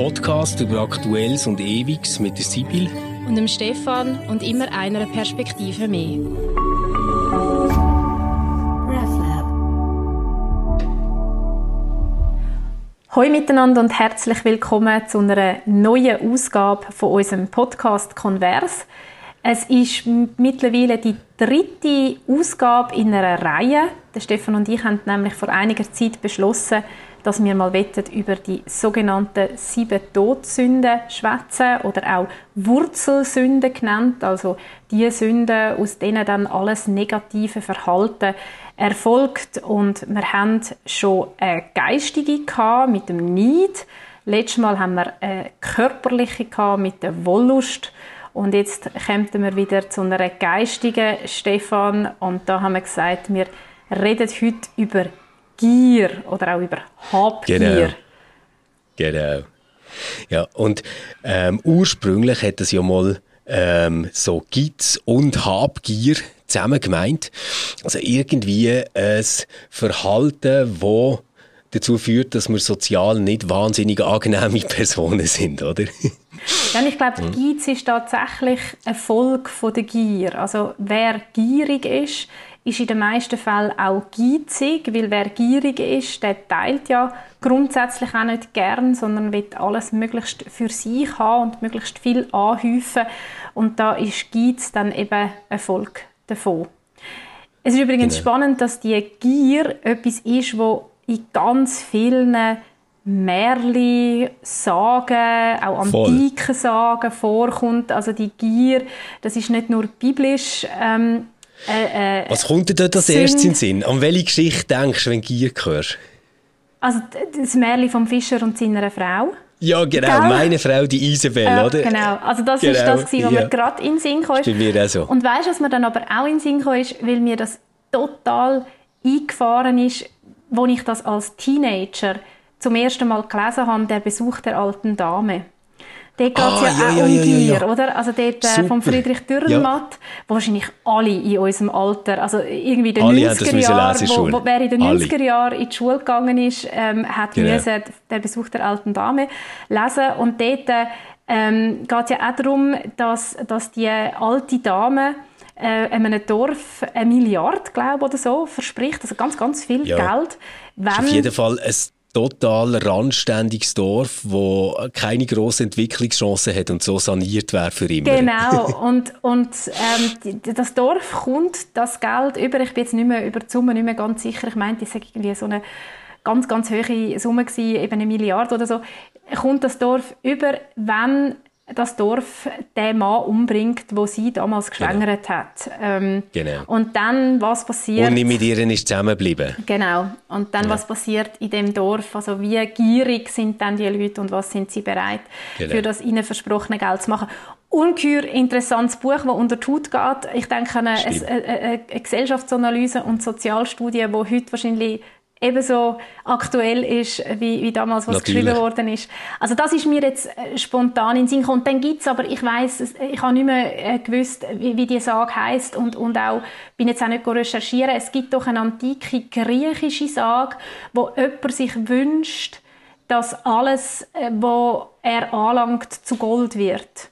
Podcast über Aktuelles und Ewiges mit der Sibyl und dem Stefan und immer einer Perspektive mehr. Hallo miteinander und herzlich willkommen zu einer neuen Ausgabe von unserem Podcast Converse. Es ist mittlerweile die dritte Ausgabe in einer Reihe. Der Stefan und ich haben nämlich vor einiger Zeit beschlossen, dass wir mal über die sogenannten sieben Todsünden schwätzen oder auch Wurzelsünden genannt, also die Sünden, aus denen dann alles negative Verhalten erfolgt. Und wir haben schon eine geistige mit dem Neid. Letztes Mal haben wir eine körperliche mit der Wollust. Und jetzt kommen wir wieder zu einer geistigen Stefan. Und da haben wir gesagt, wir reden heute über Gier oder auch über Habgier. Genau. genau. Ja, und ähm, ursprünglich hat es ja mal ähm, so Gitz und Habgier zusammen gemeint. Also irgendwie ein Verhalten, das dazu führt, dass wir sozial nicht wahnsinnig angenehme Personen sind, oder? Ja, ich glaube, mhm. Geiz ist tatsächlich ein Volk von der Gier. Also wer gierig ist, ist in den meisten Fällen auch geizig, weil wer gierig ist, der teilt ja grundsätzlich auch nicht gern, sondern will alles möglichst für sich haben und möglichst viel anhäufen. Und da ist Geiz dann eben ein Volk davon. Es ist übrigens genau. spannend, dass die Gier etwas ist, wo in ganz vielen Märchen, Sagen, auch antiken Sagen vorkommt. Also die Gier, das ist nicht nur biblisch ähm, äh, äh, Was kommt dir dort als erstes in den Sinn? An welche Geschichte denkst du, wenn du Gier hörst? Also das Märchen vom Fischer und seiner Frau. Ja, genau. Gell? Meine Frau, die Isabel, ja, oder? Genau. Also das genau. ist das, was ja. mir gerade in den Sinn kam. Bei mir auch so. Und weißt du, was mir dann aber auch in den Sinn kam, ist, weil mir das total eingefahren ist, als ich das als Teenager zum ersten Mal gelesen habe, der Besuch der alten Dame. Dort geht es ah, ja, ja, auch ja, um Gier, oder? Also dort äh, von Friedrich Dürrenmatt, wo wahrscheinlich alle in unserem Alter, also irgendwie in den 90er Jahren, wo, wo, wer in den 90er Jahren in die Schule gegangen ist, ähm, hat genau. müssen den Besuch der alten Dame lesen. Und dort ähm, geht es ja auch darum, dass, dass die alte Dame äh, einem Dorf eine Milliarde, glaube oder so, verspricht, also ganz, ganz viel Geld. Wenn, auf jeden Fall ein total randständiges Dorf, wo keine grossen Entwicklungschancen hat und so saniert wäre für immer. Genau. Und, und ähm, das Dorf kommt das Geld über. Ich bin jetzt nicht mehr über die Summe nicht mehr ganz sicher. Ich meinte, es war irgendwie so eine ganz, ganz hohe Summe gewesen, eben eine Milliarde oder so. Kommt das Dorf über, wenn das Dorf den Mann umbringt, wo sie damals genau. geschwängert genau. hat. Ähm, genau. Und dann, was passiert... Und nicht mit ihr ist zusammengeblieben. Genau. Und dann, ja. was passiert in dem Dorf? Also wie gierig sind dann die Leute und was sind sie bereit, genau. für das ihnen versprochene Geld zu machen? Ungeheuer interessantes Buch, das unter die Haut geht. Ich denke an eine, eine, eine, eine Gesellschaftsanalyse und Sozialstudie, die heute wahrscheinlich ebenso aktuell ist, wie, wie damals, was Natürlich. geschrieben worden ist. Also das ist mir jetzt äh, spontan in den Sinn gekommen. Und dann gibt's aber, ich weiß, ich habe nicht mehr äh, gewusst, wie, wie die Sage heißt und, und auch, bin jetzt auch nicht recherchieren. Es gibt doch eine antike griechische Sage, wo jemand sich wünscht, dass alles, äh, was er anlangt, zu Gold wird.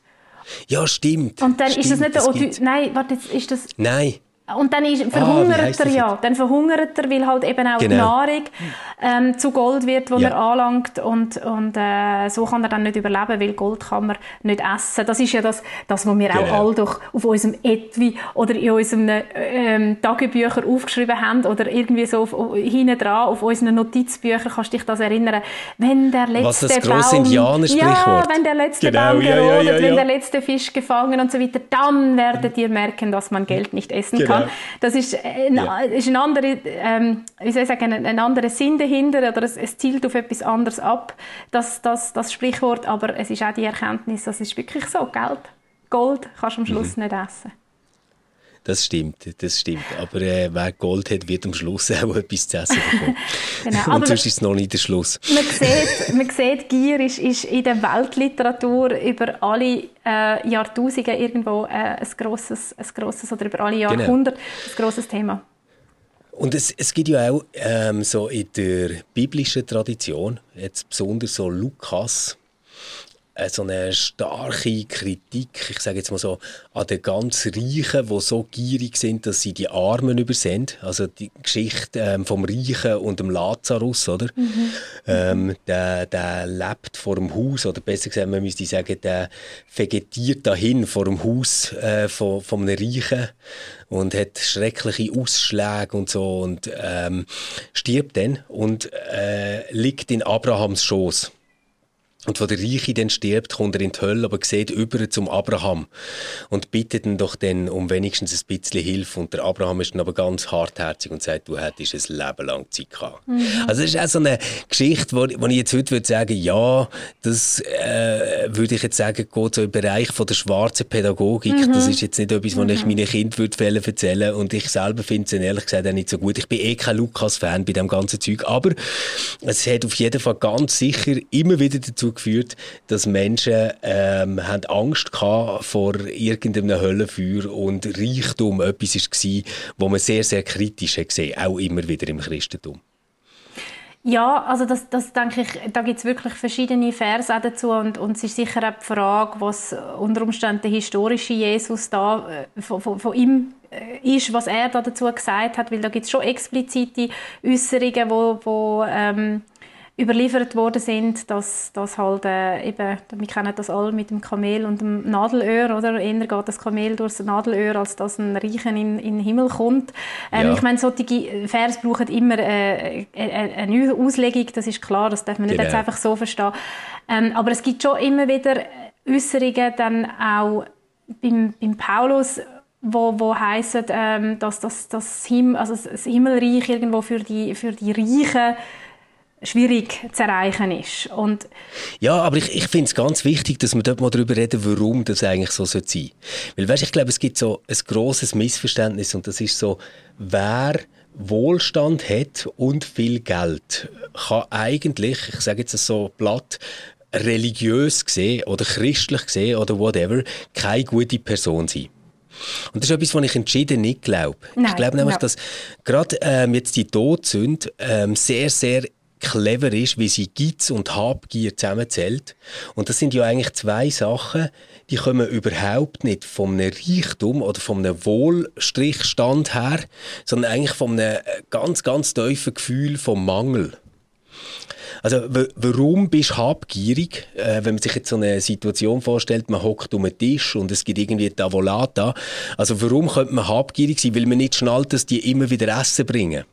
Ja, stimmt. Und dann stimmt, ist das nicht der Ody Nein, warte, ist das... Nein. Und dann ist, verhungert ah, er ja. Dann verhungert er, weil halt eben auch genau. die Nahrung ähm, zu Gold wird, wo ja. er anlangt. Und, und äh, so kann er dann nicht überleben, weil Gold kann man nicht essen. Das ist ja das, das was wir genau. auch all doch auf unserem Etui oder in unseren ähm, Tagebüchern aufgeschrieben haben oder irgendwie so auf, hinten dran auf unseren Notizbüchern. Kannst du dich das erinnern? Wenn der letzte was das grosse Baum... Ja, wenn der letzte genau. Baum gerodet, ja, ja, wenn der letzte Fisch gefangen und so weiter, dann werdet ihr merken, dass man Geld nicht essen genau. kann. Das ist, ein, ja. ist ein andere, ähm, wie soll ich sagen, ein, ein anderer Sinn dahinter oder es, es, zielt auf etwas anderes ab, das, das, das Sprichwort, aber es ist auch die Erkenntnis, das ist wirklich so, Geld, Gold kannst du am Schluss mhm. nicht essen. Das stimmt, das stimmt. Aber äh, wer Gold hat, wird am Schluss auch etwas zu essen bekommen. genau, Und sonst ist es noch nicht der Schluss. Man sieht, man sieht Gier ist, ist in der Weltliteratur über alle äh, Jahrtausende irgendwo äh, ein, grosses, ein grosses, oder über alle genau. Jahrhunderte genau. ein grosses Thema. Und es, es gibt ja auch ähm, so in der biblischen Tradition, jetzt besonders so Lukas, so eine starke Kritik, ich sage jetzt mal so, an den ganz Reichen, die so gierig sind, dass sie die Armen übersehen. Also die Geschichte ähm, vom Reichen und dem Lazarus, oder? Mhm. Ähm, der, der lebt vor dem Haus, oder besser gesagt, man müsste sagen, der vegetiert dahin vor dem Haus äh, von, von einem Reichen und hat schreckliche Ausschläge und so und ähm, stirbt dann und äh, liegt in Abrahams Schoß. Und wo der Reiche dann stirbt, kommt er in die Hölle, aber sieht über zum Abraham und bittet ihn doch dann um wenigstens ein bisschen Hilfe. Und der Abraham ist dann aber ganz hartherzig und sagt, du hättest ein Leben lang Zeit gehabt. Mhm. Also das ist auch so eine Geschichte, wo, wo ich jetzt heute würde sagen, ja, das äh, würde ich jetzt sagen, geht so im Bereich von der schwarzen Pädagogik. Mhm. Das ist jetzt nicht etwas, was mhm. ich meinen Kindern würde erzählen und ich selber finde es ehrlich gesagt auch nicht so gut. Ich bin eh kein Lukas-Fan bei dem ganzen Zeug, aber es hat auf jeden Fall ganz sicher immer wieder dazu geführt, dass Menschen ähm, haben Angst vor irgendeinem Höllenfeuer und Reichtum etwas war, wo man sehr, sehr kritisch hat gesehen, auch immer wieder im Christentum. Ja, also das, das denke ich, da gibt es wirklich verschiedene Verse dazu und, und es ist sicher auch die Frage, was unter Umständen der historische Jesus da äh, von, von, von ihm äh, ist, was er da dazu gesagt hat, weil da gibt es schon explizite Äußerungen, wo, wo ähm, überliefert worden sind, dass, dass halt äh, eben, wir kennen das alle mit dem Kamel und dem Nadelöhr, oder? Eher geht das Kamel durchs Nadelöhr, als dass ein Reichen in, in den Himmel kommt. Ähm, ja. Ich meine, solche Vers brauchen immer äh, äh, eine Auslegung, das ist klar, das darf man nicht genau. jetzt einfach so verstehen. Ähm, aber es gibt schon immer wieder Äußerungen dann auch beim, beim Paulus, wo, wo heissen, ähm, dass, dass, dass Him also das Himmelreich irgendwo für die, für die Reichen schwierig zu erreichen ist. Und ja, aber ich, ich finde es ganz wichtig, dass wir dort mal darüber reden, warum das eigentlich so sein sollte. Weil, weißt, ich glaube, es gibt so ein großes Missverständnis und das ist so, wer Wohlstand hat und viel Geld, kann eigentlich, ich sage jetzt so platt, religiös gesehen oder christlich gesehen oder whatever, keine gute Person sein. Und das ist etwas, was ich entschieden nicht glaube. ich glaube nämlich, ja. dass gerade ähm, jetzt die Todsünde ähm, sehr, sehr clever ist, wie sie Geiz und Habgier zusammenzählt. Und das sind ja eigentlich zwei Sachen, die kommen überhaupt nicht vom Reichtum oder vom Wohlstrichstand her, sondern eigentlich einem äh, ganz, ganz tiefen Gefühl vom Mangel. Also warum bist du habgierig, äh, wenn man sich jetzt so eine Situation vorstellt, man hockt um den Tisch und es gibt irgendwie Tavolata. Also warum könnte man habgierig sein? Weil man nicht schnallt, dass die immer wieder Essen bringen.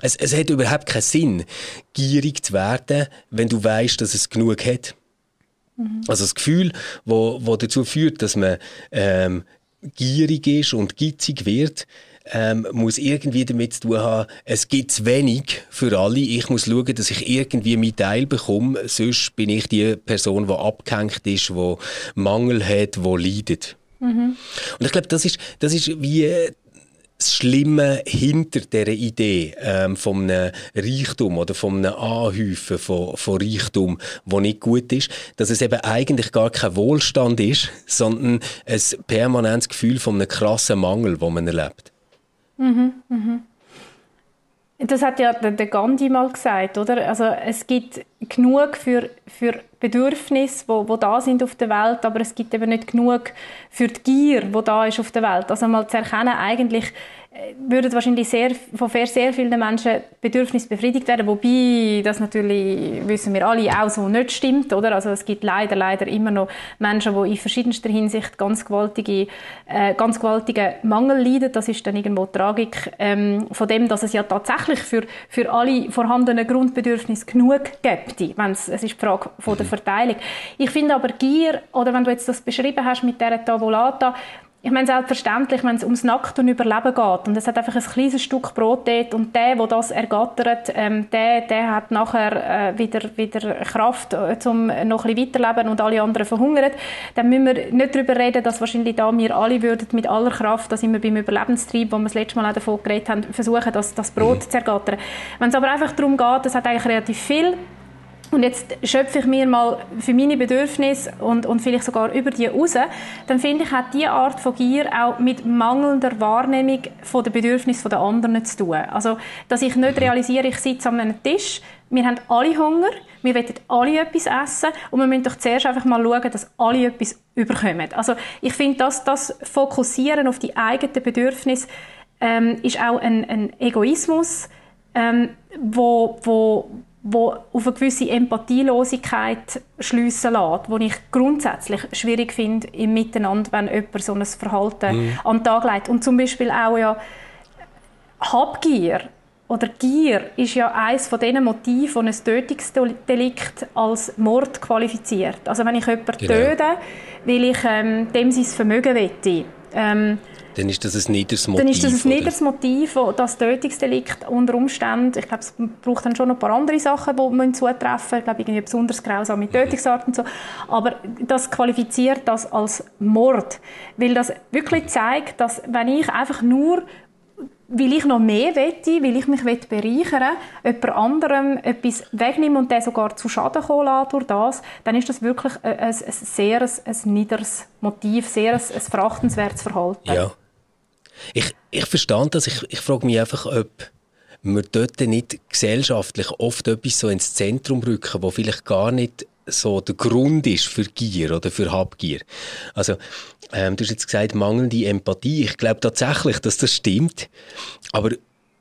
Es, es hat überhaupt keinen Sinn, gierig zu werden, wenn du weißt, dass es genug hat. Mhm. Also das Gefühl, wo, wo dazu führt, dass man ähm, gierig ist und gitzig wird, ähm, muss irgendwie damit zu tun haben, es gibt zu wenig für alle. Ich muss schauen, dass ich irgendwie meinen Teil bekomme, sonst bin ich die Person, die abgehängt ist, die Mangel hat, die leidet. Mhm. Und ich glaube, das ist, das ist wie das Schlimme hinter dieser Idee ähm, von einem Reichtum oder von einem Anhäufen von, von Reichtum, wo nicht gut ist, dass es eben eigentlich gar kein Wohlstand ist, sondern ein permanentes Gefühl von einem krassen Mangel, wo man erlebt. Mhm, mhm. Das hat ja der Gandhi mal gesagt, oder? Also es gibt genug für, für Bedürfnisse, wo, wo da sind auf der Welt, aber es gibt eben nicht genug für die Gier, wo da ist auf der Welt. Also mal zu erkennen, eigentlich würden wahrscheinlich sehr, von sehr vielen Menschen Bedürfnisse befriedigt werden, wobei das natürlich, wissen wir alle, auch so nicht stimmt, oder? Also es gibt leider, leider immer noch Menschen, die in verschiedenster Hinsicht ganz gewaltige, äh, ganz gewaltige Mangel leiden. Das ist dann irgendwo Tragik ähm, von dem, dass es ja tatsächlich für, für alle vorhandenen Grundbedürfnisse genug gibt. es, es ist die Frage von der mhm. Verteilung. Ich finde aber Gier, oder wenn du jetzt das beschrieben hast mit dieser Tavolata, ich meine, selbstverständlich, wenn es ums Nackt und Überleben geht und es hat einfach ein kleines Stück Brot dort und der, der das ergattert, ähm, der, der hat nachher äh, wieder, wieder Kraft, äh, um noch ein bisschen weiterleben und alle anderen verhungern, dann müssen wir nicht darüber reden, dass wahrscheinlich da wir alle würden mit aller Kraft, dass wir beim Überlebenstrieb, wo wir das letzte Mal auch davon geredet haben, versuchen, das, das Brot mhm. zu ergattern. Wenn es aber einfach darum geht, das hat eigentlich relativ viel und jetzt schöpfe ich mir mal für meine Bedürfnisse und, und vielleicht sogar über die raus, dann finde ich, hat diese Art von Gier auch mit mangelnder Wahrnehmung von den Bedürfnissen der anderen zu tun. Also, dass ich nicht realisiere, ich sitze an einem Tisch, wir haben alle Hunger, wir wollen alle etwas essen und wir müssen doch zuerst einfach mal schauen, dass alle etwas überkommen. Also ich finde, dass das Fokussieren auf die eigenen Bedürfnisse ähm, ist auch ein, ein Egoismus, ähm, wo, wo, wo auf eine gewisse Empathielosigkeit schliessen lässt, wo ich grundsätzlich schwierig finde im Miteinander, wenn jemand so ein Verhalten mhm. an den Tag legt. Und zum Beispiel auch ja Habgier oder Gier ist ja eines von diesen Motiven, das ein Tötungsdelikt als Mord qualifiziert. Also wenn ich jemanden genau. töte, weil ich ähm, dem sein Vermögen wette, ähm, dann ist das ein niederes Motiv. Dann ist das ein niederes Motiv, das Tötungsdelikt unter Umständen, ich glaube, es braucht dann schon noch ein paar andere Sachen, die man zutreffen. Ich glaube, irgendwie besonders grausame Tötungsarten und so. Aber das qualifiziert das als Mord, weil das wirklich zeigt, dass wenn ich einfach nur weil ich noch mehr wette, weil ich mich bereichern will, jemand anderem etwas wegnehmen und der sogar zu Schaden kommen lassen durch das, dann ist das wirklich ein, ein, ein sehr ein, ein niederes Motiv, sehr ein, ein verachtenswertes Verhalten. Ja. Ich, ich verstehe das. Ich, ich frage mich einfach, ob wir dort nicht gesellschaftlich oft etwas so ins Zentrum rücken, wo vielleicht gar nicht so der Grund ist für Gier oder für Habgier. Also, ähm, du hast jetzt gesagt, mangelnde Empathie. Ich glaube tatsächlich, dass das stimmt. Aber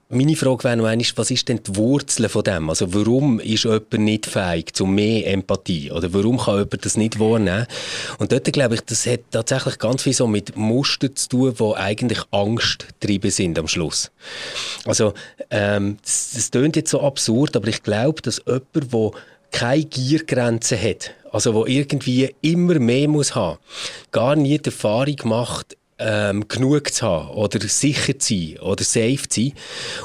meine Frage wäre noch einmal, was ist denn die Wurzel von dem? Also warum ist jemand nicht fähig zu mehr Empathie? Oder warum kann jemand das nicht wahrnehmen? Und dort glaube ich, das hat tatsächlich ganz viel so mit Mustern zu tun, die eigentlich Angst treiben sind am Schluss. Also ähm, das, das klingt jetzt so absurd, aber ich glaube, dass jemand, der keine Giergrenze hat, also wo irgendwie immer mehr muss haben, gar nie die Erfahrung macht, ähm, genug zu haben oder sicher zu sein oder safe zu sein.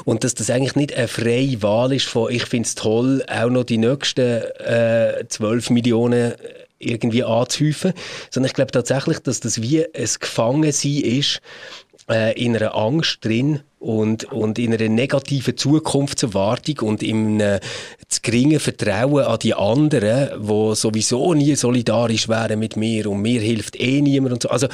Und dass das eigentlich nicht eine freie Wahl ist von ich finde es toll, auch noch die nächsten äh, 12 Millionen irgendwie anzuhäufen, sondern ich glaube tatsächlich, dass das wie ein Gefangensein ist äh, in einer Angst drin und, und in einer negativen Zukunftserwartung und in einem zu geringen Vertrauen an die anderen, die sowieso nie solidarisch wären mit mir und mir hilft eh niemand und so. Also,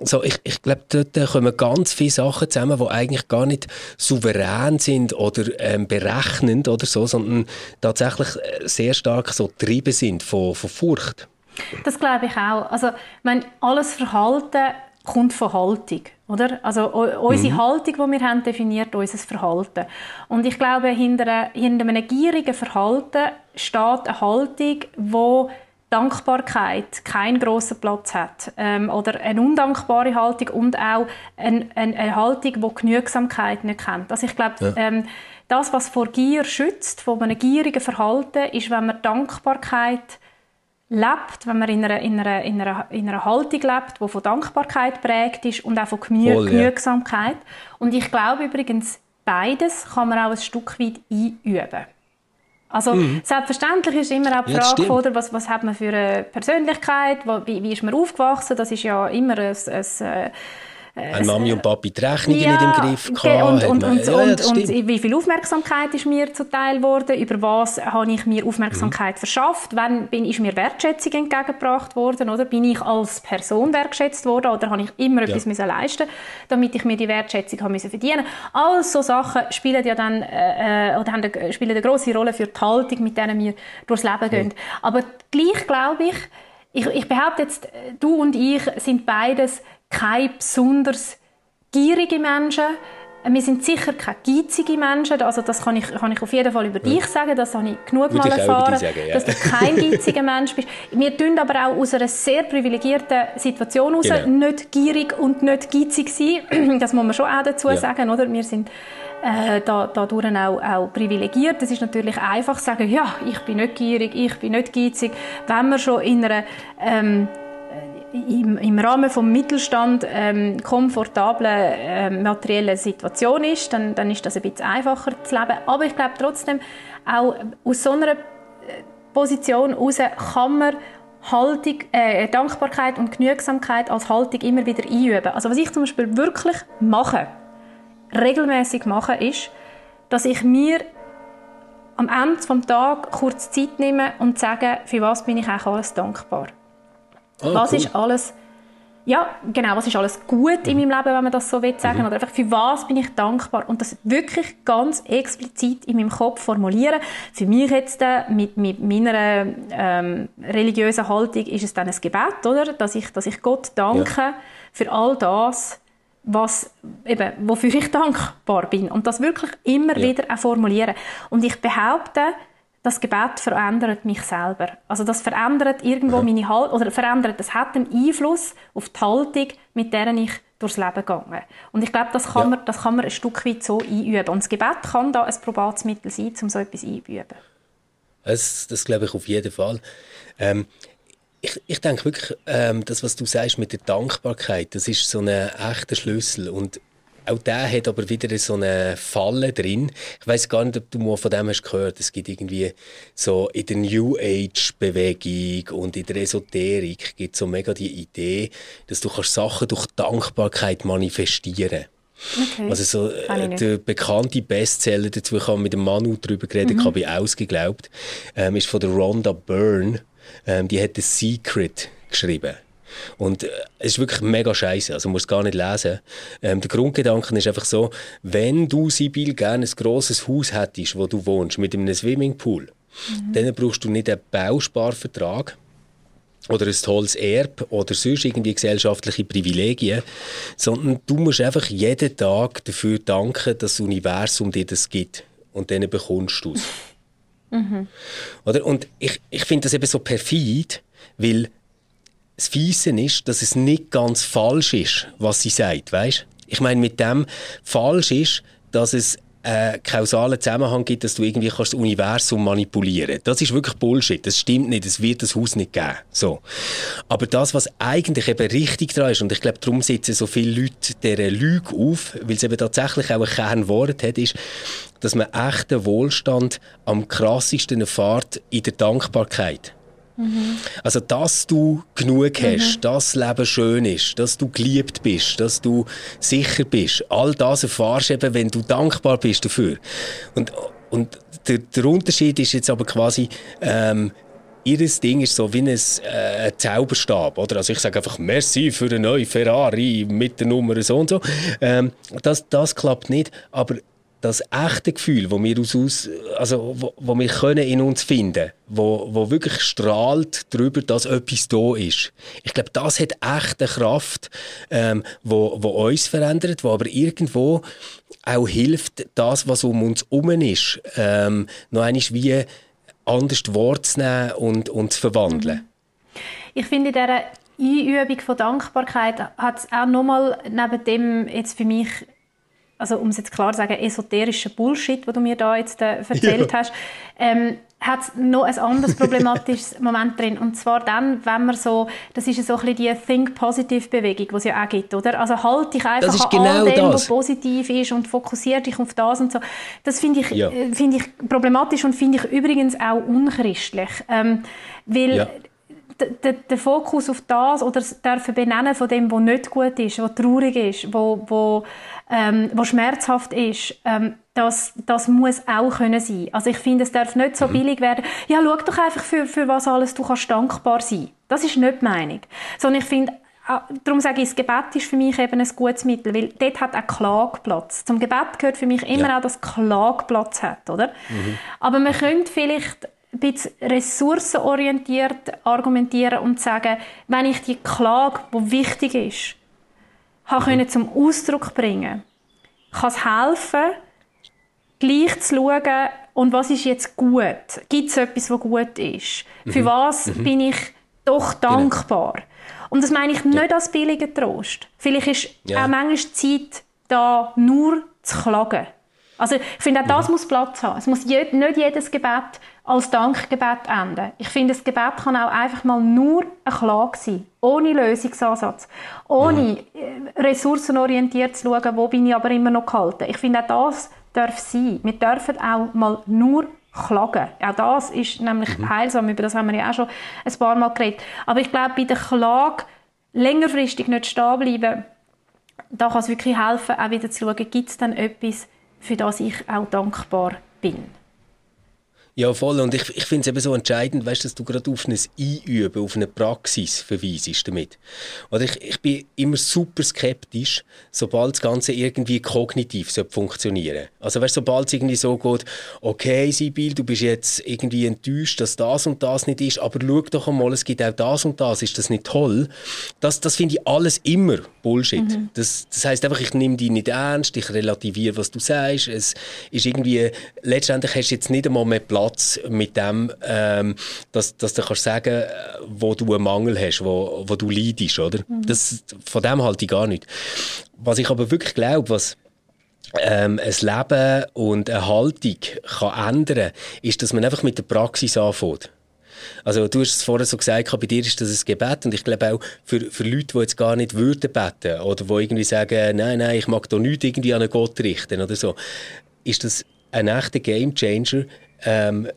so ich, ich glaube, dort kommen ganz viele Sachen zusammen, die eigentlich gar nicht souverän sind oder ähm, berechnend oder so, sondern tatsächlich äh, sehr stark so getrieben sind von, von Furcht. Das glaube ich auch. Also, wenn alles Verhalten kommt von Haltung. Oder? Also unsere mhm. Haltung, die wir haben, definiert unser Verhalten. Und ich glaube, hinter, hinter einem gierigen Verhalten steht eine Haltung, wo Dankbarkeit keinen grossen Platz hat. Ähm, oder eine undankbare Haltung und auch eine, eine, eine Haltung, die Genügsamkeit nicht kennt. Also ich glaube, ja. ähm, das, was vor Gier schützt, von einem gierigen Verhalten, ist, wenn man Dankbarkeit lebt, wenn man in einer, in einer, in einer, in einer Haltung lebt, die von Dankbarkeit prägt ist und auch von Gemü Voll, Genügsamkeit. Ja. Und ich glaube übrigens, beides kann man auch ein Stück weit einüben. Also mhm. selbstverständlich ist immer auch die Frage, oder, was, was hat man für eine Persönlichkeit, wie, wie ist man aufgewachsen, das ist ja immer ein, ein, ein äh, Haben Mami und Papi die Rechnungen ja, nicht im Griff gehabt? Und, und, und, ja, und, und, wie viel Aufmerksamkeit ist mir zuteil worden? Über was habe ich mir Aufmerksamkeit mhm. verschafft? Wann bin, ist mir Wertschätzung entgegengebracht worden? Oder bin ich als Person wertschätzt worden? Oder habe ich immer etwas müssen leisten damit ich mir die Wertschätzung habe müssen verdienen All so Sachen spielen ja dann, äh, äh oder haben eine, spielen eine grosse Rolle für die Haltung, mit der wir durchs Leben gehen. Mhm. Aber gleich glaube ich, ich, ich behaupte jetzt, du und ich sind beides keine besonders gierige Menschen. Wir sind sicher keine geizige Menschen. Also das kann ich, kann ich auf jeden Fall über dich sagen. Das habe ich genug Würde mal erfahren, sagen, ja. dass du kein geiziger Mensch bist. Wir tun aber auch aus einer sehr privilegierten Situation heraus genau. nicht gierig und nicht geizig sein. Das muss man schon auch dazu ja. sagen. Oder? Wir sind äh, da, dadurch auch, auch privilegiert. Es ist natürlich einfach zu sagen, ja, ich bin nicht gierig, ich bin nicht geizig. Wenn man schon in einer ähm, im, im Rahmen des Mittelstand ähm, komfortablen äh, materiellen Situation ist, dann, dann ist das ein bisschen einfacher zu leben. Aber ich glaube trotzdem, auch aus so einer äh, Position heraus kann man Haltung, äh, Dankbarkeit und Genügsamkeit als Haltung immer wieder einüben. Also was ich zum Beispiel wirklich mache, regelmäßig mache, ist, dass ich mir am Ende des Tages kurz Zeit nehmen und sagen, für was bin ich eigentlich alles dankbar. Oh, was cool. ist alles ja, genau, was ist alles gut in meinem Leben, wenn man das so will sagen, mhm. oder einfach für was bin ich dankbar und das wirklich ganz explizit in meinem Kopf formulieren. Für mich jetzt äh, mit, mit meiner ähm, religiösen Haltung ist es dann ein Gebet, oder, dass ich, dass ich Gott danke ja. für all das, was eben, wofür ich dankbar bin und das wirklich immer ja. wieder auch formulieren. Und ich behaupte, das Gebet verändert mich selber. Also das verändert irgendwo ja. meine Haltung, oder verändert, das hat einen Einfluss auf die Haltung, mit der ich durchs Leben gehe. Und ich glaube, das kann, ja. man, das kann man ein Stück weit so einüben. Und das Gebet kann da ein probates Mittel sein, um so etwas einzuüben. Das, das glaube ich auf jeden Fall. Ähm, ich, ich denke wirklich, ähm, das, was du sagst mit der Dankbarkeit, das ist so ein echter Schlüssel. Und auch der hat aber wieder so eine Falle drin. Ich weiß gar nicht, ob du mal von dem hast gehört. Es gibt irgendwie so in der New Age Bewegung und in der Esoterik gibt so mega die Idee, dass du kannst Sachen durch Dankbarkeit manifestieren. Okay. Also so äh, der bekannte Bestseller dazu kann mit dem Manu darüber geredet, mhm. habe ich ausgeglaubt, ähm, ist von der Rhonda Byrne. Ähm, die hat The Secret geschrieben. Und äh, es ist wirklich mega scheiße, also man muss gar nicht lesen. Ähm, der Grundgedanke ist einfach so, wenn du, Sibyl, gerne ein grosses Haus hättest, wo du wohnst, mit einem Swimmingpool, mhm. dann brauchst du nicht einen Bausparvertrag, oder ein tolles Erb oder sonst irgendwie gesellschaftliche Privilegien, sondern du musst einfach jeden Tag dafür danken, dass das Universum dir das gibt und dann bekommst du es. Mhm. Oder? Und ich, ich finde das eben so perfid, weil das Fiese ist, dass es nicht ganz falsch ist, was sie sagt, weißt? Ich meine, mit dem falsch ist, dass es einen kausalen Zusammenhang gibt, dass du irgendwie kannst das Universum manipulieren Das ist wirklich Bullshit. Das stimmt nicht. Es wird das Haus nicht geben. So. Aber das, was eigentlich eben richtig dran ist, und ich glaube, darum sitzen so viele Leute dieser Lüge auf, weil es eben tatsächlich auch ein Kernwort hat, ist, dass man echten Wohlstand am krassesten erfahrt in der Dankbarkeit. Mhm. Also, dass du genug hast, mhm. dass das Leben schön ist, dass du geliebt bist, dass du sicher bist, all das erfahrst du eben, wenn du dankbar bist dafür. Und, und der, der Unterschied ist jetzt aber quasi, ähm, Ihres Ding ist so wie ein äh, Zauberstab, oder? Also ich sage einfach Merci für eine neue Ferrari mit der Nummer so und so. Ähm, das, das klappt nicht, aber das echte Gefühl, wo wir aus, also wo, wo wir können in uns finden, wo, wo wirklich strahlt darüber, dass etwas da ist. Ich glaube, das hat echte Kraft, ähm, wo, wo uns verändert, wo aber irgendwo auch hilft, das, was um uns herum ist, ähm, noch einmal wie anders Wort zu nehmen und, und zu verwandeln. Mhm. Ich finde, in dieser Einübung von Dankbarkeit hat es auch nochmal neben dem jetzt für mich also um es jetzt klar zu sagen, esoterischer Bullshit, den du mir da jetzt äh, erzählt ja. hast, ähm, hat noch ein anderes problematisches Moment drin. Und zwar dann, wenn man so, das ist so ein bisschen die Think-Positive-Bewegung, die es ja auch gibt, oder? Also halt dich einfach an genau all dem, was positiv ist und fokussiere dich auf das und so. Das finde ich, ja. Äh, find ich problematisch und finde ich übrigens auch unchristlich. Ähm, weil ja der, Fokus auf das oder das benennen von dem, was nicht gut ist, was traurig ist, wo, wo, ähm, was schmerzhaft ist, ähm, das, das muss auch können sein. Also ich finde, es darf nicht so mhm. billig werden. Ja, schau doch einfach für, für was alles du kannst dankbar sein. Das ist nicht die Meinung. Sondern ich finde, ah, darum sage ich, das Gebet ist für mich eben ein gutes Mittel, weil dort hat auch Klagplatz. Zum Gebet gehört für mich immer ja. auch, dass Klagplatz hat, oder? Mhm. Aber man könnte vielleicht ein bisschen ressourcenorientiert argumentieren und sagen, wenn ich die Klage, die wichtig ist, habe mhm. zum Ausdruck bringen kann es helfen, gleich zu schauen, und was ist jetzt gut? Gibt es etwas, was gut ist? Mhm. Für was mhm. bin ich doch genau. dankbar? Genau. Und das meine ich nicht ja. als billiger Trost. Vielleicht ist ja. auch manchmal Zeit da, nur zu klagen. Also ich finde, auch das mhm. muss Platz haben. Es muss je, nicht jedes Gebet als Dankgebet enden. Ich finde, das Gebet kann auch einfach mal nur eine Klage sein, ohne Lösungsansatz, ohne mhm. ressourcenorientiert zu schauen, wo bin ich aber immer noch gehalten. Ich finde, auch das darf sein. Wir dürfen auch mal nur klagen. Auch das ist nämlich mhm. heilsam, über das haben wir ja auch schon ein paar Mal geredet. Aber ich glaube, bei der Klage längerfristig nicht stehen bleiben, da kann es wirklich helfen, auch wieder zu schauen, gibt es dann etwas, für das ich auch dankbar bin. Ja, voll. Und ich, ich finde es eben so entscheidend, weißt, dass du gerade auf ein Einüben, auf eine Praxis verweisest damit. Oder ich, ich bin immer super skeptisch, sobald das Ganze irgendwie kognitiv funktionieren Also weißt, sobald es irgendwie so geht, okay, Sibyl, du bist jetzt irgendwie enttäuscht, dass das und das nicht ist, aber schau doch einmal, es gibt auch das und das, ist das nicht toll? Das, das finde ich alles immer Bullshit. Mhm. Das, das heißt einfach, ich nehme dich nicht ernst, ich relativiere, was du sagst. Es ist irgendwie, letztendlich hast du jetzt nicht einmal mehr Platz Platz mit dem, ähm, dass, dass du kannst sagen, wo du einen Mangel hast, wo, wo du leidest, oder? Mhm. Das, von dem halte ich gar nicht. Was ich aber wirklich glaube, was ähm, ein Leben und eine Haltung kann ändern, ist, dass man einfach mit der Praxis anfängt. Also du hast es vorher so gesagt, bei dir ist das ein Gebet und ich glaube auch für, für Leute, die jetzt gar nicht würden beten oder die irgendwie sagen, nein, nein, ich mag da nichts irgendwie an einen Gott richten oder so, ist das ein echter Gamechanger, ähm,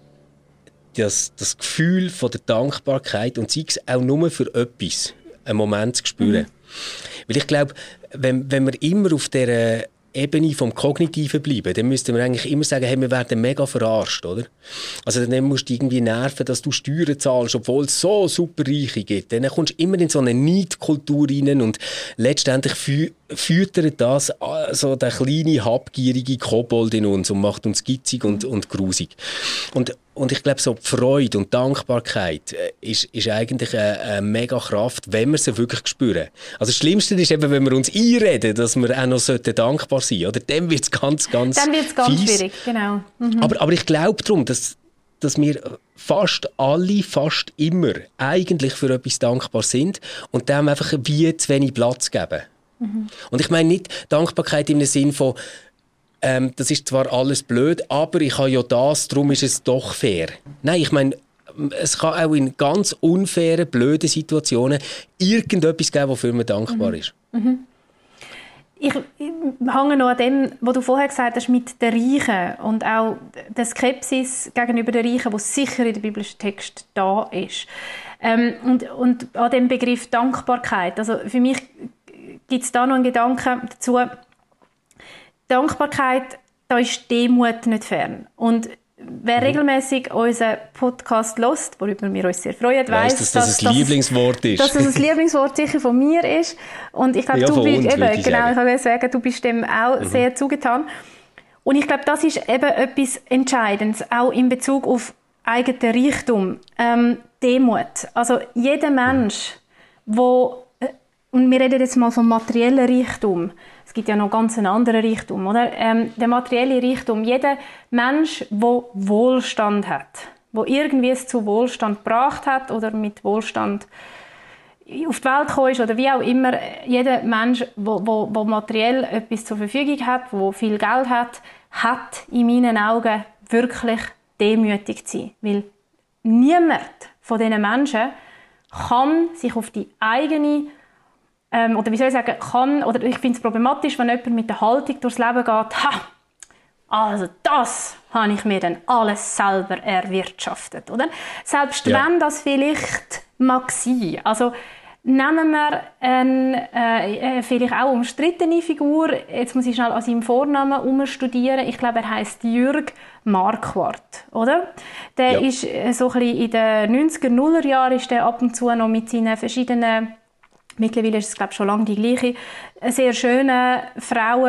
das, das Gefühl von der Dankbarkeit und sei es auch nur für etwas, einen Moment zu spüren. Mhm. Weil ich glaube, wenn, wenn wir immer auf der Ebene vom Kognitiven bleiben, dann müssten wir eigentlich immer sagen, hey, wir werden mega verarscht, oder? Also dann musst du irgendwie nerven, dass du Steuern zahlst, obwohl es so super Reiche gibt. Dann kommst du immer in so eine Neidkultur rein und letztendlich fü füttert das äh, so der kleine, habgierige Kobold in uns und macht uns gitzig und, und grusig. Und und ich glaube, so die Freude und Dankbarkeit äh, ist, ist eigentlich eine, eine mega Kraft, wenn wir sie wirklich spüren. Also das Schlimmste ist eben, wenn wir uns einreden, dass wir auch noch dankbar sein sollten. Oder dann wird es ganz, ganz Dann wird es ganz fies. schwierig, genau. Mhm. Aber, aber ich glaube darum, dass, dass wir fast alle, fast immer eigentlich für etwas dankbar sind und dem einfach wie zu wenig Platz geben. Mhm. Und ich meine nicht Dankbarkeit im Sinne von ähm, das ist zwar alles blöd, aber ich habe ja das, darum ist es doch fair. Nein, ich meine, es kann auch in ganz unfairen, blöden Situationen irgendetwas geben, wofür man dankbar mhm. ist. Mhm. Ich, ich hänge noch an dem, was du vorher gesagt hast, mit den Reichen und auch der Skepsis gegenüber den Reichen, wo sicher in dem biblischen Text da ist. Ähm, und, und an dem Begriff Dankbarkeit. Also für mich gibt es da noch einen Gedanken dazu, Dankbarkeit, da ist Demut nicht fern. Und wer mhm. regelmäßig unseren Podcast lost, worüber wir uns sehr freuen, weiß, dass das ein Lieblingswort ist. Dass das ein Lieblingswort sicher von mir ist. Und ich glaube, ja, du bist eben, genau, sagen. ich sagen, du bist dem auch mhm. sehr zugetan. Und ich glaube, das ist eben etwas Entscheidendes, auch in Bezug auf eigenen Reichtum, ähm, Demut. Also jeder Mensch, wo äh, und wir reden jetzt mal vom materiellen Reichtum, gibt ja noch ganz einen anderen Reichtum, oder? Ähm, der materielle Reichtum. Jeder Mensch, der Wohlstand hat, wo irgendwie es zu Wohlstand gebracht hat oder mit Wohlstand auf die Welt gekommen ist oder wie auch immer, jeder Mensch, wo materiell etwas zur Verfügung hat, wo viel Geld hat, hat in meinen Augen wirklich demütig zu sein. Weil niemand von diesen Menschen kann sich auf die eigene ähm, oder wie soll ich sagen, kann, oder ich finde es problematisch, wenn jemand mit der Haltung durchs Leben geht, ha, also das habe ich mir dann alles selber erwirtschaftet, oder? Selbst ja. wenn das vielleicht mag sein. Also nehmen wir eine äh, äh, vielleicht auch umstrittene Figur. Jetzt muss ich schnell an seinem Vornamen umstudieren. Ich glaube, er heißt Jürg Marquardt, oder? Der ja. ist äh, so ein bisschen in den 90er, 0er Jahren ist der ab und zu noch mit seinen verschiedenen Mittlerweile ist es, glaube ich, schon lange die gleiche. Sehr schöne Frau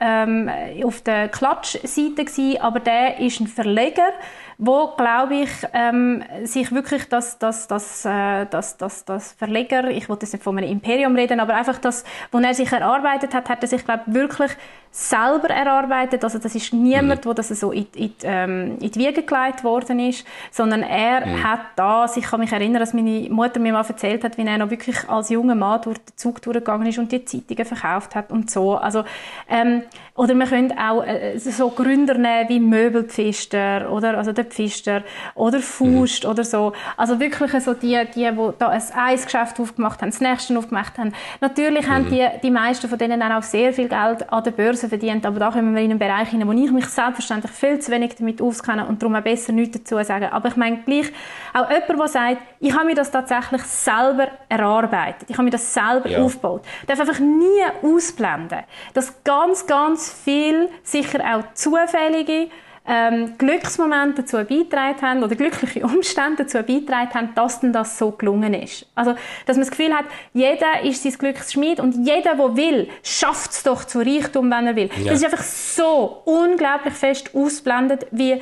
ähm, auf der Klatschseite gewesen, aber der ist ein Verleger wo, glaube ich, ähm, sich wirklich das, das, das, äh, das, das, das Verleger, ich wollte jetzt nicht von einem Imperium reden, aber einfach das, wo er sich erarbeitet hat, hat er sich, glaube ich, wirklich selber erarbeitet. Also das ist niemand, mhm. wo das so in, in, ähm, in die Wiege gelegt worden ist, sondern er mhm. hat das, ich kann mich erinnern, dass meine Mutter mir mal erzählt hat, wie er noch wirklich als junger Mann durch den Zug durchgegangen ist und die Zeitungen verkauft hat und so. Also, ähm, oder man könnte auch äh, so Gründer nehmen wie Möbelpfister oder also der Pfister oder Faust mhm. oder so. Also wirklich so die, die, die da ein Eisgeschäft aufgemacht haben, das nächste aufgemacht haben. Natürlich mhm. haben die, die meisten von denen auch sehr viel Geld an der Börse verdient, aber da kommen wir in einen Bereich hinein, wo ich mich selbstverständlich viel zu wenig damit auskenne und darum auch besser nichts dazu sagen. Aber ich meine gleich, auch jemand, der sagt, ich habe mir das tatsächlich selber erarbeitet, ich habe mir das selber ja. aufgebaut, darf einfach nie ausblenden, dass ganz, ganz viel, sicher auch zufällige ähm, Glücksmomente dazu beigetragen haben oder glückliche Umstände dazu beigetragen haben, dass denn das so gelungen ist. Also, dass man das Gefühl hat, jeder ist sein Glücksschmied und jeder, der will, schafft es doch zu Reichtum, wenn er will. Ja. Das ist einfach so unglaublich fest ausblendet, wie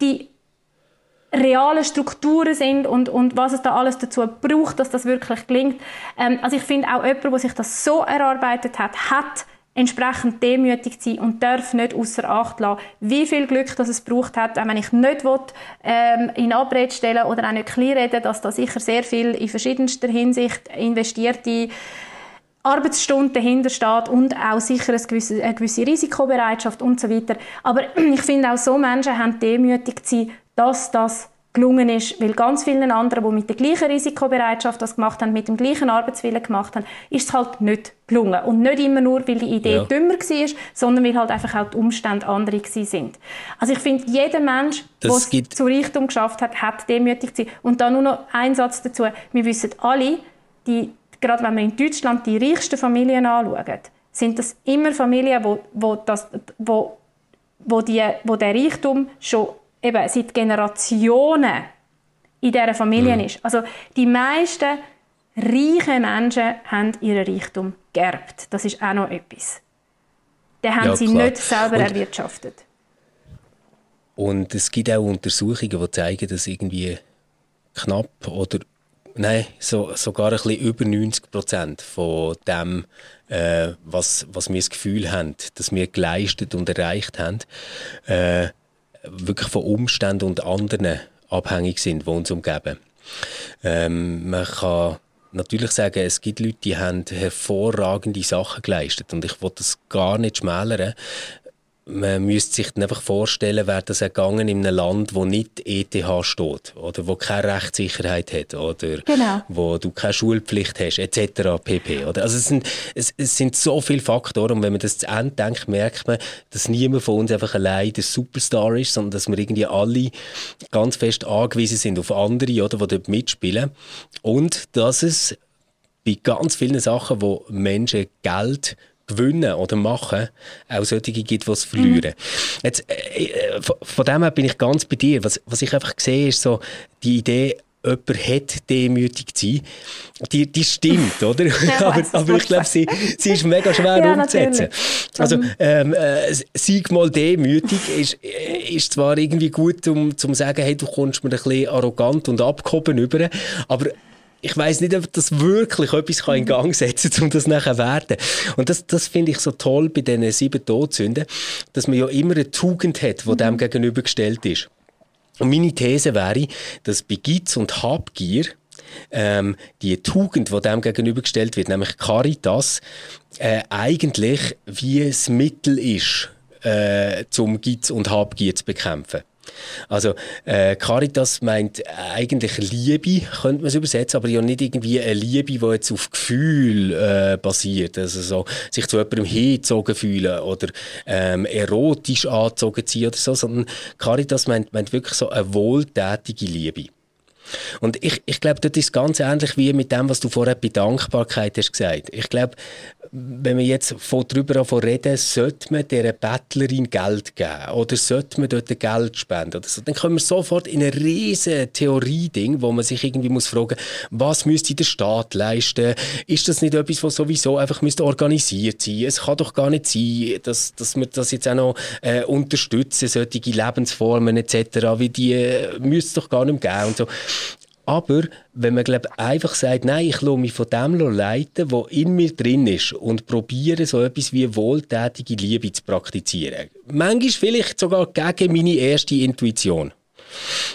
die reale Strukturen sind und, und was es da alles dazu braucht, dass das wirklich gelingt. Ähm, also ich finde auch jemand, der sich das so erarbeitet hat, hat entsprechend demütig sein und darf nicht außer Acht lassen, wie viel Glück das es braucht hat, wenn ich nicht will, ähm, in Abrede stellen oder auch nicht kleinreden, dass da sicher sehr viel in verschiedenster Hinsicht investierte Arbeitsstunden dahinter steht und auch sicher eine gewisse, eine gewisse Risikobereitschaft und so weiter. Aber ich finde auch so Menschen haben demütig zu sein, dass das gelungen ist, weil ganz vielen anderen, die mit der gleichen Risikobereitschaft das gemacht haben, mit dem gleichen Arbeitswillen gemacht haben, ist es halt nicht gelungen. Und nicht immer nur, weil die Idee ja. dümmer war, sondern weil halt einfach auch die Umstände andere sind. Also ich finde, jeder Mensch, der es zu Reichtum geschafft hat, hat demütig zu sein. Und dann nur noch ein Satz dazu. Wir wissen alle, die, gerade wenn wir in Deutschland die reichsten Familien anschauen, sind das immer Familien, wo, wo, das, wo, wo, die, wo der Reichtum schon eben seit Generationen in dieser Familie mhm. ist. Also die meisten reichen Menschen haben ihren Reichtum geerbt. Das ist auch noch etwas. Den haben ja, sie klar. nicht selber und, erwirtschaftet. Und es gibt auch Untersuchungen, die zeigen, dass irgendwie knapp oder nein, so, sogar ein bisschen über 90 Prozent von dem, äh, was, was wir das Gefühl haben, dass wir geleistet und erreicht haben, äh, wirklich von Umständen und anderen abhängig sind, die uns umgeben. Ähm, man kann natürlich sagen, es gibt Leute, die haben hervorragende Sachen geleistet und ich will das gar nicht schmälern man müsste sich dann einfach vorstellen, wäre das gegangen in einem Land, wo nicht ETH steht oder wo keine Rechtssicherheit hat oder genau. wo du keine Schulpflicht hast etc. pp. Oder? Also es sind, es, es, sind so viele Faktoren und wenn man das zu Ende denkt, merkt man, dass niemand von uns einfach allein der Superstar ist, sondern dass wir irgendwie alle ganz fest angewiesen sind auf andere, oder, die dort mitspielen und dass es bei ganz vielen Sachen, wo Menschen Geld gewinnen oder machen, auch solche gibt, die es verlieren. Mhm. Jetzt, äh, äh von dem her bin ich ganz bei dir. Was, was ich einfach sehe, ist so die Idee, jemand hat demütig zu sein. Die, die stimmt, oder? Aber, aber ich glaube, sie, sie ist mega schwer ja, umzusetzen. Also, ähm, äh, sei mal demütig ist, ist zwar irgendwie gut, um zu sagen, hey, du kommst mir ein bisschen arrogant und abgehoben über, aber ich weiß nicht, ob das wirklich etwas kann in Gang setzen kann, um das nachher zu werden. Und das, das finde ich so toll bei diesen sieben Todsünden, dass man ja immer eine Tugend hat, die mhm. dem gegenübergestellt ist. Und meine These wäre, dass bei Geiz und Habgier ähm, die Tugend, die dem gegenübergestellt wird, nämlich Caritas, äh, eigentlich wie ein Mittel ist, äh, zum Geiz und Habgier zu bekämpfen. Also äh, Caritas meint eigentlich Liebe, könnte man es übersetzen, aber ja nicht irgendwie eine Liebe, die jetzt auf Gefühl äh, basiert, also so sich zu jemandem hingezogen fühlen oder ähm, erotisch angezogen sein oder so, sondern Caritas meint, meint wirklich so eine wohltätige Liebe. Und ich, ich glaube, das ist ganz ähnlich wie mit dem, was du vorher bei Dankbarkeit hast gesagt. Ich glaube, wenn wir jetzt von darüber reden, sollte man dieser Bettlerin Geld geben oder sollte man dort Geld spenden oder so, dann kommen wir sofort in eine riesige Theorie-Ding, wo man sich irgendwie muss fragen, was müsste der Staat leisten? Ist das nicht etwas, was sowieso einfach müsste organisiert sein? Es kann doch gar nicht sein, dass, dass wir das jetzt auch noch äh, unterstützen, solche Lebensformen etc., wie die äh, müsste es doch gar nicht geben und so. Aber wenn man glaub, einfach sagt, nein, ich lasse mich von dem leiten, was in mir drin ist und probiere so etwas wie wohltätige Liebe zu praktizieren. Manchmal vielleicht sogar gegen meine erste Intuition.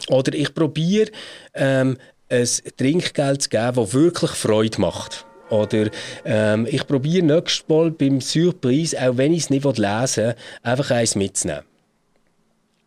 Oder ich probiere, ähm, ein Trinkgeld zu geben, das wirklich Freude macht. Oder ähm, ich probiere nächstes Mal beim Surprise, auch wenn ich es nicht lesen will, einfach eins mitzunehmen.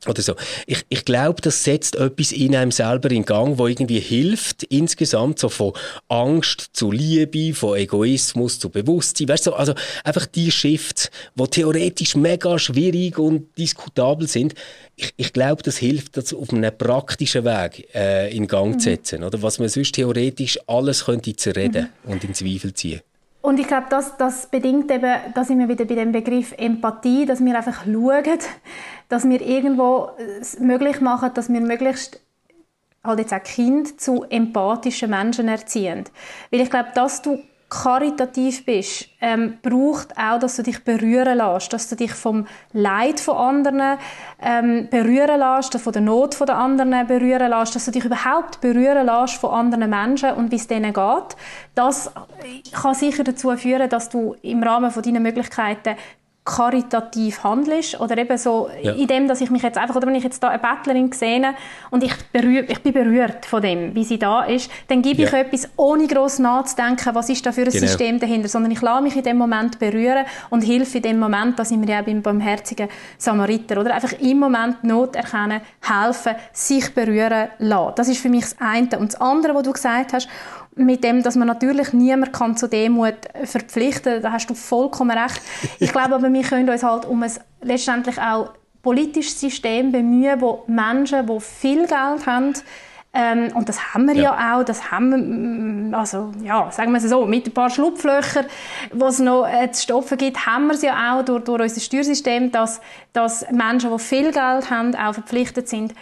Oder so. Ich, ich glaube, das setzt etwas in einem selber in Gang, wo irgendwie hilft, insgesamt so von Angst zu Liebe, von Egoismus zu Bewusstsein. Weißt du, also einfach die Shifts, wo theoretisch mega schwierig und diskutabel sind. Ich, ich glaube, das hilft, das auf einem praktischen Weg äh, in Gang mhm. zu setzen. Oder was man sonst theoretisch alles könnte zerreden mhm. und in Zweifel ziehen. Und ich glaube, das, das bedingt eben, da sind wir wieder bei dem Begriff Empathie, dass wir einfach schauen, dass wir irgendwo es möglich machen, dass wir möglichst halt jetzt auch Kind zu empathischen Menschen erziehen. Weil ich glaube, dass du karitativ bist, ähm, braucht auch, dass du dich berühren lässt, dass du dich vom Leid von anderen ähm, berühren lässt, von der Not von der anderen berühren lässt, dass du dich überhaupt berühren lässt von anderen Menschen und wie es denen geht. Das kann sicher dazu führen, dass du im Rahmen von deinen Möglichkeiten karitativ handelst oder eben so ja. in dem, dass ich mich jetzt einfach, oder wenn ich jetzt da eine Bettlerin sehe und ich, berühr, ich bin berührt von dem, wie sie da ist, dann gebe ja. ich etwas, ohne groß nachzudenken, was ist da für ein genau. System dahinter, sondern ich lasse mich in dem Moment berühren und hilfe in dem Moment, da sind wir ja beim barmherzigen Samariter, oder einfach im Moment Not erkennen, helfen, sich berühren lassen. Das ist für mich das eine. Und das andere, was du gesagt hast, mit dem, dass man natürlich niemand kann zu Demut verpflichten da hast du vollkommen recht. Ich glaube aber, wir können uns halt um ein letztendlich auch politisches System bemühen, wo Menschen, die viel Geld haben, ähm, und das haben wir ja. ja. auch, das haben wir, mm, also ja, sagen wir es so, mit ein paar Schlupflöchern, wo es noch äh, zu stoffen gibt, haben wir es ja auch durch, durch unser Steuersystem, dass, dass Menschen, die viel Geld haben, auch verpflichtet sind,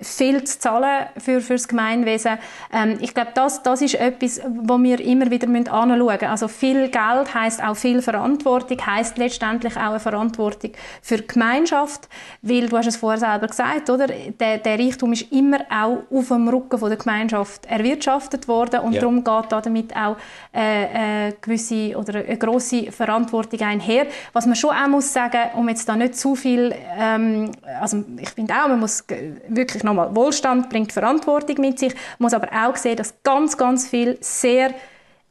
viel zu zahlen für, für das Gemeinwesen. Ähm, ich glaube, das, das ist etwas, wo wir immer wieder anschauen müssen. Also viel Geld heißt auch viel Verantwortung, heißt letztendlich auch eine Verantwortung für die Gemeinschaft, weil du hast es vorher selber gesagt, oder? Der, der Reichtum ist immer auch auf dem Rücken von der Gemeinschaft erwirtschaftet worden und ja. darum geht damit auch äh, eine gewisse oder eine große Verantwortung einher. Was man schon auch muss sagen, um jetzt da nicht zu viel, ähm, also ich finde auch, man muss wirklich nochmal, Wohlstand bringt Verantwortung mit sich, man muss aber auch sehen, dass ganz, ganz viele sehr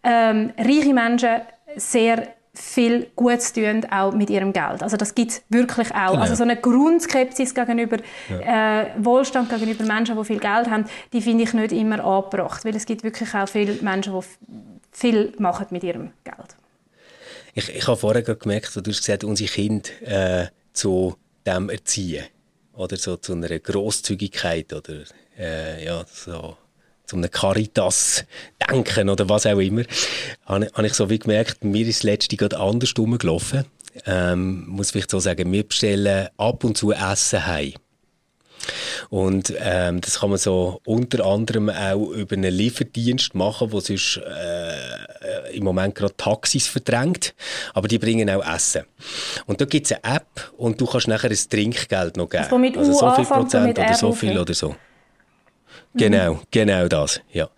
ähm, reiche Menschen sehr viel Gutes tun, auch mit ihrem Geld. Also das gibt es wirklich auch. Genau. Also so eine Grundskepsis gegenüber ja. äh, Wohlstand, gegenüber Menschen, die viel Geld haben, die finde ich nicht immer angebracht, weil es gibt wirklich auch viele Menschen, die viel machen mit ihrem Geld. Ich, ich habe vorher gemerkt, du hast gesagt, unsere Kinder äh, zu dem erziehen oder so zu einer Großzügigkeit oder äh, ja, so zu einem Caritas-Denken oder was auch immer, habe, habe ich so wie gemerkt, mir ist das letzte gerade anders gelaufen. Ähm, muss vielleicht so sagen, wir bestellen ab und zu Essen heim. Und ähm, das kann man so unter anderem auch über einen Lieferdienst machen, wo sonst äh, im Moment gerade Taxis verdrängt, aber die bringen auch Essen. Und da gibt es eine App und du kannst nachher ein Trinkgeld noch geben. Also, also so viel Prozent oder so viel oder so. Genau, mhm. genau das, ja.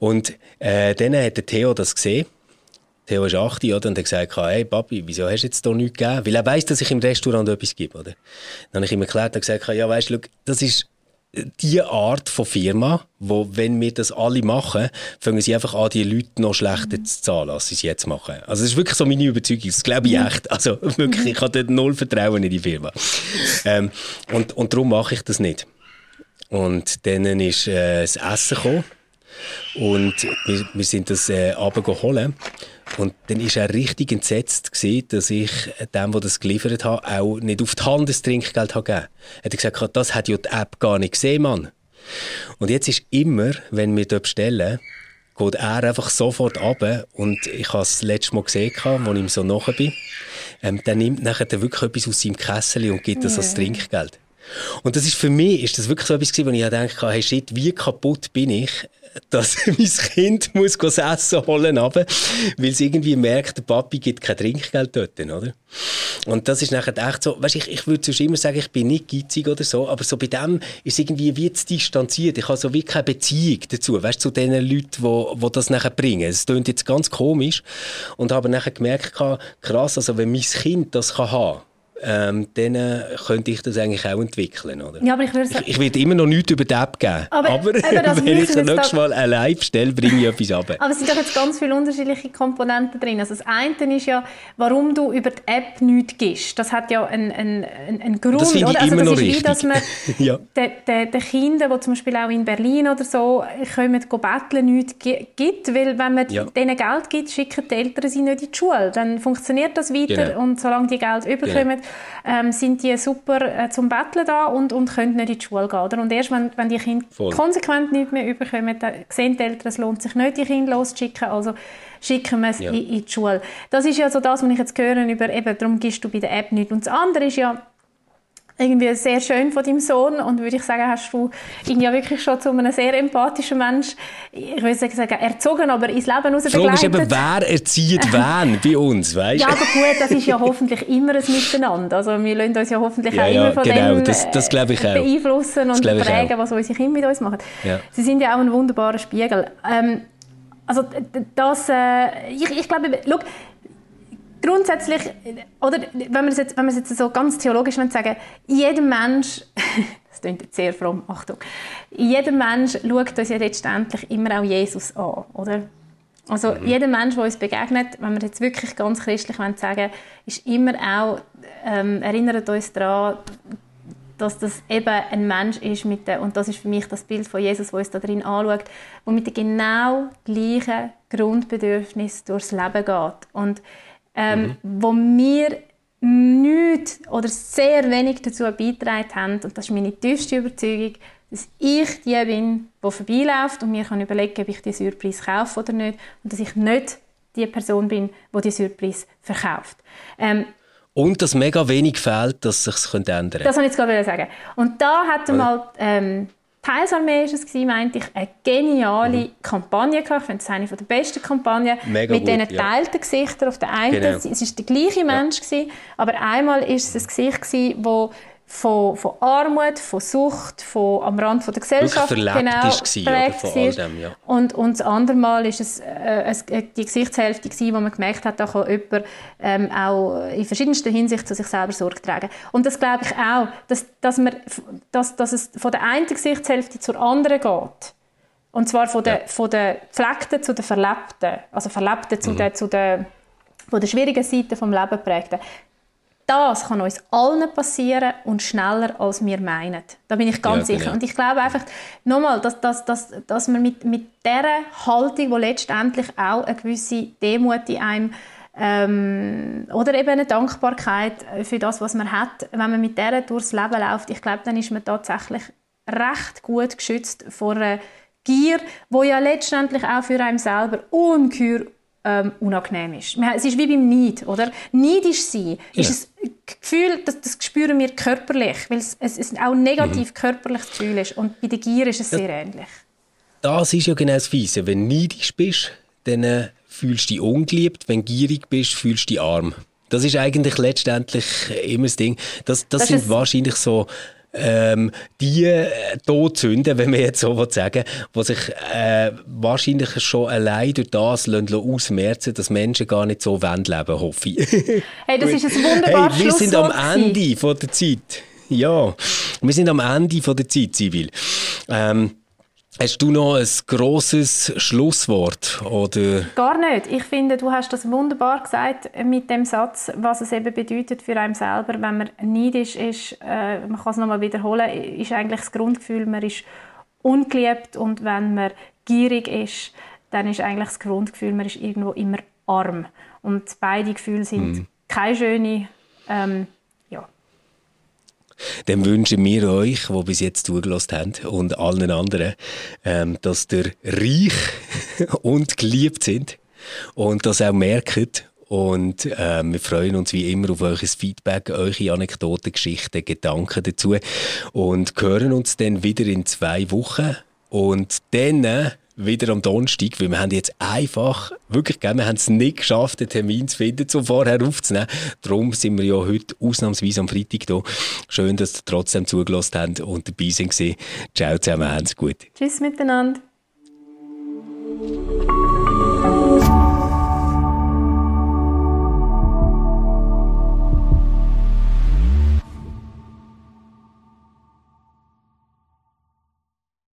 Und äh, dann hat der Theo das gesehen Theo ist 8 oder? und hat gesagt, hey Papi, wieso hast du jetzt hier nichts gegeben? Weil er weiss, dass ich im Restaurant etwas gebe. Oder? Dann habe ich ihm erklärt und gesagt, ja weißt du, das ist die Art von Firma, wo, wenn wir das alle machen, fangen sie einfach an, die Leute noch schlechter zu zahlen, als sie es jetzt machen. Also das ist wirklich so meine Überzeugung, das glaube ich echt. Also wirklich, ich habe dort null Vertrauen in die Firma. Ähm, und, und darum mache ich das nicht. Und dann ist äh, das Essen gekommen und wir, wir sind das äh, holen. Und dann war er richtig entsetzt, gewesen, dass ich dem, der das geliefert hat, auch nicht auf die Hand das Trinkgeld habe gegeben Er hat gesagt, das hat ja die App gar nicht gesehen, Mann. Und jetzt ist immer, wenn wir dort bestellen, geht er einfach sofort ab und ich habe es letztes Mal gesehen, als ich ihm so nachher bin, ähm, der nimmt nachher wirklich etwas aus seinem Kessel und gibt das als Trinkgeld. Und das ist für mich ist das wirklich so etwas gewesen, wo ich dachte, hey shit, wie kaputt bin ich, dass mein Kind muss das Essen holen aber weil es irgendwie merkt, der Papi gibt kein Trinkgeld dort, oder? Und das ist nachher echt so, weißt, ich, ich würde sonst immer sagen, ich bin nicht geizig oder so, aber so bei dem ist irgendwie wie zu distanziert. Ich habe so wie keine Beziehung dazu, weißt, zu den Leuten, die wo, wo das nachher bringen. Es klingt jetzt ganz komisch und habe nachher gemerkt, krass, also wenn mein Kind das kann haben ähm, dann äh, könnte ich das eigentlich auch entwickeln. Oder? Ja, aber ich, würde ich, ich will immer noch nichts über die App geben. Aber, aber wenn ich das nächste Mal allein bestelle, bringe ich etwas ab. Aber es sind doch jetzt ganz viele unterschiedliche Komponenten drin. Also das eine ist ja, warum du über die App nichts gibst. Das hat ja einen, einen, einen Grund. Das finde ich oder? immer also noch richtig. Wie, dass man ja. den, den, den Kindern, die zum Beispiel auch in Berlin oder so kommen, betteln, nichts gibt. Weil wenn man ja. denen Geld gibt, schicken die Eltern sie nicht in die Schule. Dann funktioniert das weiter genau. und solange die Geld überkommen, genau ähm, sind die super äh, zum Betteln da und, und können nicht in die Schule gehen. Oder? Und erst wenn, wenn die Kinder Voll. konsequent nicht mehr überkommen, dann sehen die Eltern, es lohnt sich nicht, die Kinder loszuschicken, also schicken wir es ja. in, in, die Schule. Das ist ja so das, was ich jetzt höre, über, eben, darum gibst du bei der App nicht. Und das andere ist ja, irgendwie sehr schön von deinem Sohn und würde ich sagen, hast du ihn ja wirklich schon zu einem sehr empathischen Mensch, ich würde sagen, erzogen, aber ins Leben raus begleitet. Die ist eben, wer erzieht wen bei uns, weißt Ja, aber gut, das ist ja hoffentlich immer ein Miteinander. Also wir lassen uns ja hoffentlich ja, auch ja, immer von genau, dem das, das ich beeinflussen und prägen, was unsere Kinder mit uns machen. Ja. Sie sind ja auch ein wunderbarer Spiegel. Ähm, also das, äh, ich, ich glaube, schau, grundsätzlich, oder wenn wir es jetzt, wenn es jetzt so ganz theologisch sagen, jeder Mensch, das klingt jetzt sehr fromm, Achtung, jeder Mensch schaut uns ja letztendlich immer auch Jesus an, oder? Also mhm. jeder Mensch, der uns begegnet, wenn wir jetzt wirklich ganz christlich sagen ist immer auch, ähm, erinnert uns daran, dass das eben ein Mensch ist mit der, und das ist für mich das Bild von Jesus, wo uns da drin anschaut, wo mit den genau gleichen Grundbedürfnissen durchs Leben geht. Und ähm, mhm. wo wir nichts oder sehr wenig dazu beigetragen haben, und das ist meine tiefste Überzeugung, dass ich die bin, die vorbeiläuft und mir kann überlegen, ob ich die Surprise kaufe oder nicht, und dass ich nicht die Person bin, die die Surprise verkauft. Ähm, und dass mega wenig fehlt, dass sich ändern könnte. Das wollte ich jetzt gerade sagen. Und da hat mal ähm, Teilsarmee war es, meinte ich, eine geniale mhm. Kampagne. Ich finde es eine der besten Kampagnen. Mega mit diesen geteilten ja. Gesichtern. Auf der einen, genau. es war der gleiche Mensch, ja. gewesen, aber einmal war es ein Gesicht, wo von, von Armut, von Sucht, von am Rand von der Gesellschaft verlebt genau, ist verlebt von all dem, ja. und, und das andere Mal war es äh, äh, die Gesichtshälfte gewesen, wo man gemerkt hat, da kann jemand ähm, auch in verschiedenster Hinsicht zu sich selber Sorge tragen. Und das glaube ich auch, dass, dass, man, dass, dass es von der einen Gesichtshälfte zur anderen geht. Und zwar von der, ja. von der Gefleckten zu der Verlebten. Also Verlebten zu mhm. der, zu der von der schwierigen Seite vom Leben prägten. Das kann uns allen passieren und schneller, als wir meinen. Da bin ich ganz ja, sicher. Und ich glaube einfach, nochmal, dass, dass, dass, dass man mit, mit dieser Haltung, die letztendlich auch eine gewisse Demut in einem ähm, oder eben eine Dankbarkeit für das, was man hat, wenn man mit der durchs Leben läuft, ich glaube, dann ist man tatsächlich recht gut geschützt vor einer Gier, wo ja letztendlich auch für einen selber ungeheuer ähm, unangenehm ist. Es ist wie beim Neid, oder? Neidisch sein ja. ist ein Gefühl, das, das spüren wir körperlich, weil es, es, es auch ein negativ mhm. körperliches Gefühl ist. Und bei der Gier ist es sehr ähnlich. Das ist ja genau das Fiese. Wenn du neidisch bist, dann äh, fühlst du dich ungeliebt. Wenn du gierig bist, fühlst du dich arm. Das ist eigentlich letztendlich immer das Ding. Das, das, das sind wahrscheinlich so ähm, die äh, Todsünden, wenn man jetzt so sagen die sich äh, wahrscheinlich schon allein durch das ausmerzen dass Menschen gar nicht so leben wollen, hoffe ich. hey, das ist ein wunderbares hey, Wir sind am Ende von der Zeit. Ja, wir sind am Ende von der Zeit, Sibyl. Ähm, Hast du noch ein grosses Schlusswort? Oder? Gar nicht. Ich finde, du hast das wunderbar gesagt mit dem Satz, was es eben bedeutet für einen selber, wenn man neidisch ist, äh, man kann es nochmal wiederholen, ist eigentlich das Grundgefühl, man ist ungeliebt und wenn man gierig ist, dann ist eigentlich das Grundgefühl, man ist irgendwo immer arm. Und beide Gefühle sind mm. keine schöne ähm, dann wünschen wir euch, die bis jetzt zugelassen haben, und allen anderen, ähm, dass ihr reich und geliebt sind und das auch merkt. Und äh, wir freuen uns wie immer auf euer Feedback, eure Anekdoten, Geschichten, Gedanken dazu und hören uns dann wieder in zwei Wochen. Und dann äh, wieder am Donnerstag, weil wir haben jetzt einfach, wirklich, gell, wir haben es nicht geschafft, den Termin zu finden, um vorher aufzunehmen. Darum sind wir ja heute ausnahmsweise am Freitag hier. Schön, dass ihr trotzdem zugelassen habt und dabei sind. Ciao zusammen, haben's gut. Tschüss miteinander.